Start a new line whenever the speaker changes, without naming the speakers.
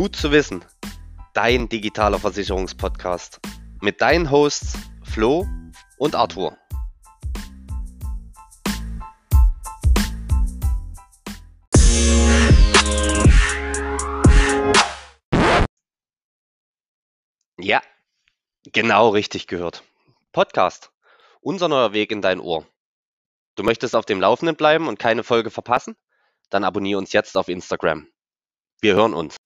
Gut zu wissen, dein digitaler Versicherungspodcast mit deinen Hosts Flo und Arthur. Ja, genau richtig gehört. Podcast. Unser neuer Weg in dein Ohr. Du möchtest auf dem Laufenden bleiben und keine Folge verpassen? Dann abonniere uns jetzt auf Instagram. Wir hören uns.